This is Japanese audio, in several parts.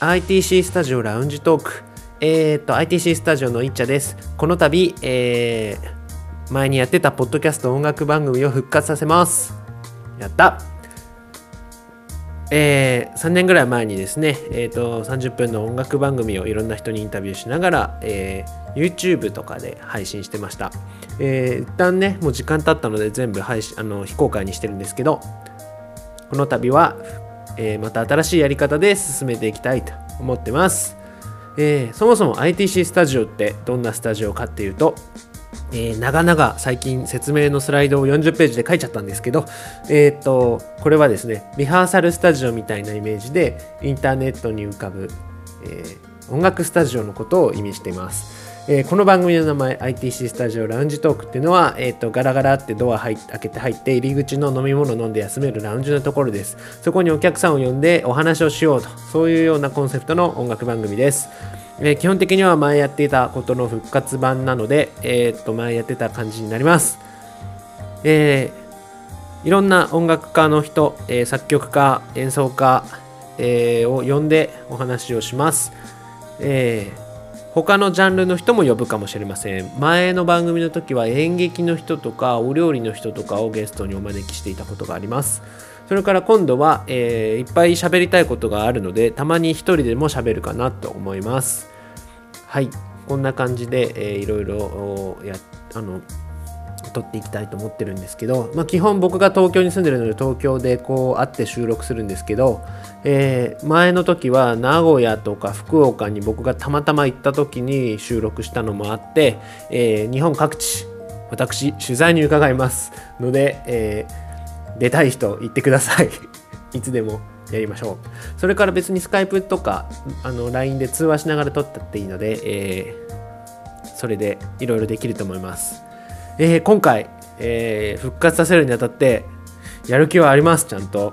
ITC スタジオラウンジトーク。えっ、と、ITC スタジオのいっちゃです。この度、えー、前にやってたポッドキャスト音楽番組を復活させます。やったえー、3年ぐらい前にですね、えーと、30分の音楽番組をいろんな人にインタビューしながら、えー、YouTube とかで配信してました。えー、一旦ね、もう時間経ったので全部配信あの非公開にしてるんですけど、この度は、えー、また新しいやり方で進めていきたいと思ってます。えー、そもそも ITC スタジオってどんなスタジオかっていうと、えー、長々最近説明のスライドを40ページで書いちゃったんですけど、えー、とこれはですねリハーサルスタジオみたいなイメージでインターネットに浮かぶ、えー、音楽スタジオのことを意味しています。えー、この番組の名前 ITC スタジオラウンジトークっていうのは、えーと、ガラガラってドア入開けて入って入り口の飲み物飲んで休めるラウンジのところですそこにお客さんを呼んでお話をしようとそういうようなコンセプトの音楽番組ですえー、基本的には前やっていたことの復活版なので、え、っと前やってた感じになります。えー、いろんな音楽家の人、え作曲家、演奏家、えを呼んでお話をします。え他のジャンルの人も呼ぶかもしれません。前の番組の時は演劇の人とかお料理の人とかをゲストにお招きしていたことがあります。それから今度は、えー、いっぱい喋りたいことがあるのでたまに一人でも喋るかなと思いますはいこんな感じで、えー、いろいろやあの撮っていきたいと思ってるんですけど、まあ、基本僕が東京に住んでるので東京でこう会って収録するんですけど、えー、前の時は名古屋とか福岡に僕がたまたま行った時に収録したのもあって、えー、日本各地私取材に伺います。ので、えー出たい人言ってください。いつでもやりましょう。それから別にスカイプとかあの LINE で通話しながら撮ったっていいので、えー、それでいろいろできると思います、えー、今回、えー、復活させるにあたってやる気はありますちゃんと。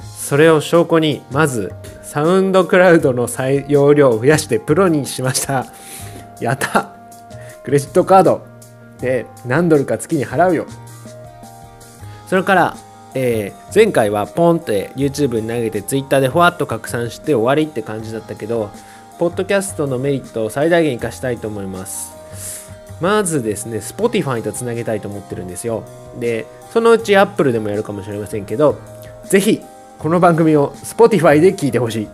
それを証拠にまずサウンドクラウドの採用量を増やしてプロにしました。やった。クレジットカード。で何ドルか月に払うよ。それから、えー、前回はポンって YouTube に投げて Twitter でふわっと拡散して終わりって感じだったけどポッドキャストのメリットを最大限活かしたいと思います。まずですね Spotify とつなげたいと思ってるんですよ。でそのうち Apple でもやるかもしれませんけどぜひこの番組を Spotify で聞いてほしい。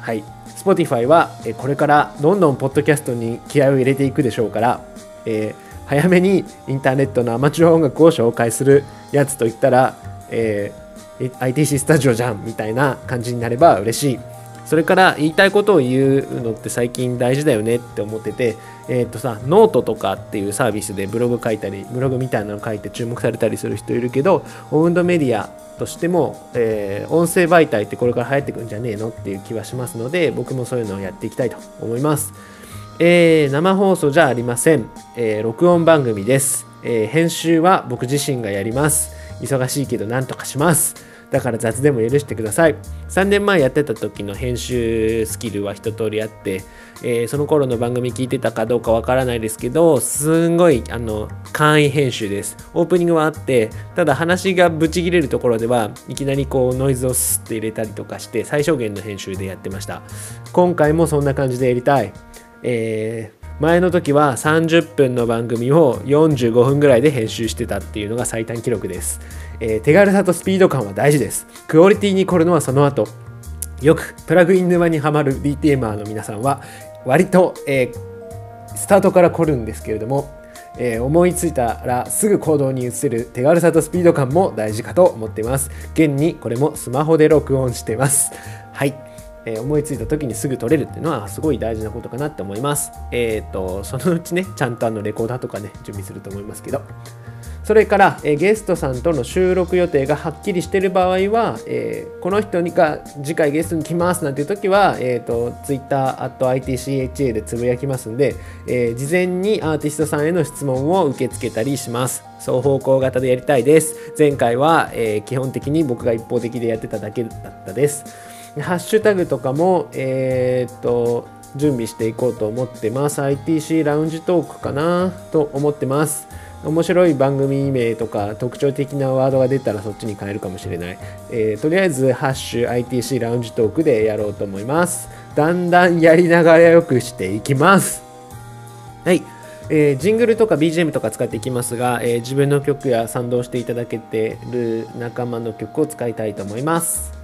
はい。Spotify はこれからどんどんポッドキャストに気合を入れていくでしょうから、えー早めにインターネットのアマチュア音楽を紹介するやつといったら、えー、ITC スタジオじゃんみたいな感じになれば嬉しい。それから言いたいことを言うのって最近大事だよねって思っててえっ、ー、とさノートとかっていうサービスでブログ書いたりブログみたいなの書いて注目されたりする人いるけどオウンドメディアとしても、えー、音声媒体ってこれから流行ってくんじゃねえのっていう気はしますので僕もそういうのをやっていきたいと思います。えー、生放送じゃありません、えー、録音番組です、え、編集は僕自身がやります。忙しいけど何とかします。だから雑でも許してください。3年前やってた時の編集スキルは一通りあって、えその頃の番組聞いてたかどうかわからないですけどすんごいあの簡易編集です。オープニングはあってただ話がブチ切れるところではいきなりこうノイズをスッて入れたりとかして最小限の編集でやってました。今回もそんな感じでやりたい。えー、前の時は30分の番組を45分ぐらいで編集してたっていうのが最短記録です、えー、手軽さとスピード感は大事です。クオリティに凝るのはその後。よくプラグイン沼にはまる DTMer の皆さんは割と、えー、スタートから凝るんですけれども、えー、思いついたらすぐ行動に移せる手軽さとスピード感も大事かと思っています。現にこれもスマホで録音してます。はい。えー、思いついた時にすぐ撮れるっていうのはすごい大事なことかなって思います。えっ、ー、と、そのうちね、ちゃんとあのレコーダーとかね、準備すると思いますけど。それから、えー、ゲストさんとの収録予定がはっきりしてる場合は、えこの人が次回ゲストに来ますなんていう時は、えっ、と、Twitter、ITCHA でつぶやきますんで、え事前にアーティストさんへの質問を受け付けたりします。双方向型でやりたいです。前回は、え基本的に僕が一方的でやってただけだったです。ハッシュタグとかも、えー、っと、準備していこうと思ってます。ITC ラウンジトークかなと思ってます。面白い番組名とか特徴的なワードが出たらそっちに変えるかもしれない、えー、とりあえず「ハッシュ #ITC ラウンジトーク」でやろうと思います。だんだんやりながらよくしていきます。はい。えー、ジングルとか BGM とか使っていきますが、えー、自分の曲や賛同していただけてる仲間の曲を使いたいと思います。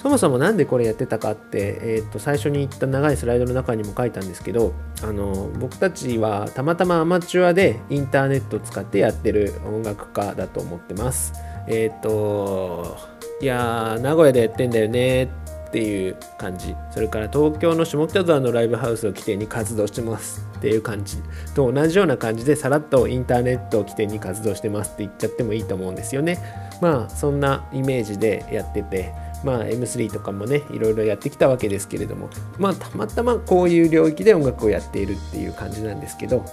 そもそも何でこれやってたかって、えー、と最初に言った長いスライドの中にも書いたんですけどあの僕たちはたまたまアマチュアでインターネットを使ってやってる音楽家だと思ってます。えっ、ー、といや名古屋でやってんだよねっていう感じ。それから東京の下北沢のライブハウスを起点に活動してますっていう感じと同じような感じでさらっとインターネットを起点に活動してますって言っちゃってもいいと思うんですよね。まあそんなイメージでやってて。まあ M3 とかもねいろいろやってきたわけですけれどもまあたまたまこういう領域で音楽をやっているっていう感じなんですけど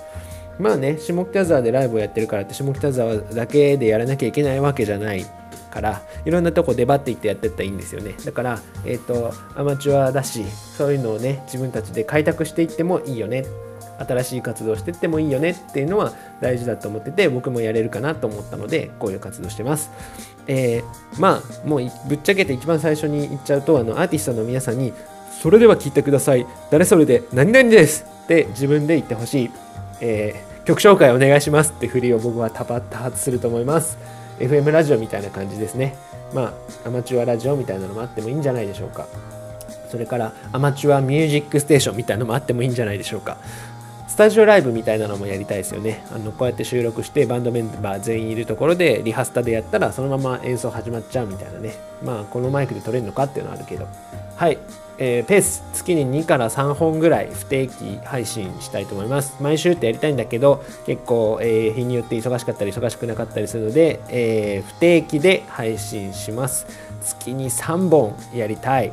まあね下北沢でライブをやってるからって下北沢だけでやらなきゃいけないわけじゃないからいろんなとこ出張っていってやってったらいいんですよね。だからえっ、ー、とアマチュアだしそういうのをね自分たちで開拓していってもいいよね。新しい活動してってもいいよねっていうのは大事だと思ってて僕もやれるかなと思ったのでこういう活動してます。えー、まあもうぶっちゃけて一番最初に言っちゃうとあのアーティストの皆さんにそれでは聞いてください。誰それで何々です。って自分で言ってほしい、えー、曲紹介お願いしますって振りを僕は多発すると思います。FM ラジオみたいな感じですね。まあアマチュアラジオみたいなのもあってもいいんじゃないでしょうか。それからアマチュアミュージックステーションみたいなのもあってもいいんじゃないでしょうか。スタジオライブみたいなのもやりたいですよね。あのこうやって収録してバンドメンバー全員いるところでリハスタでやったらそのまま演奏始まっちゃうみたいなね。まあこのマイクで撮れるのかっていうのはあるけど。はい、えー、ペース。月に2から3本ぐらい不定期配信したいと思います。毎週ってやりたいんだけど結構、えー、日によって忙しかったり忙しくなかったりするので、えー、不定期で配信します。月に3本やりたい、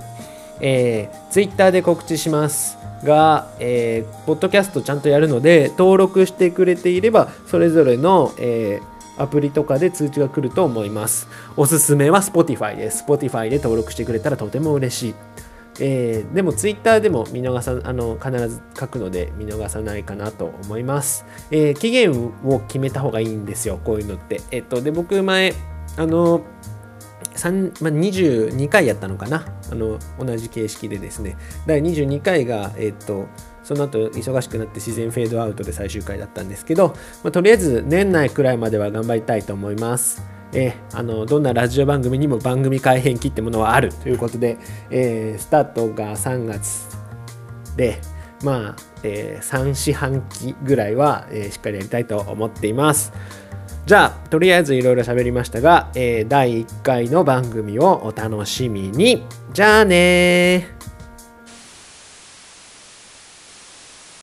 えー、Twitter で告知します。が、えー、ポッドキャストちゃんとやるので登録してくれていればそれぞれの、えー、アプリとかで通知が来ると思います。おすすめは Spotify です。Spotify で登録してくれたらとても嬉しい。えー、でも Twitter でも見逃さあの必ず書くので見逃さないかなと思います、えー、期限を決めた方がいいんですよこういうのって。えっとで僕前あのまあ、22回やったのかなあの同じ形式でですね第22回が、えっとその後忙しくなって自然フェードアウトで最終回だったんですけど、まあ、とりあえず年内くらいまでは頑張りたいと思います。えー、あのどんなラジオ番組にも番組改編期ってものはあるということで、えー、スタートが3月でまあ、えー、3四半期ぐらいは、えしっかりやりたいと思っています。じゃあとりあえずいろいろ喋りましたが、えー、第1回の番組をお楽しみに。じゃあね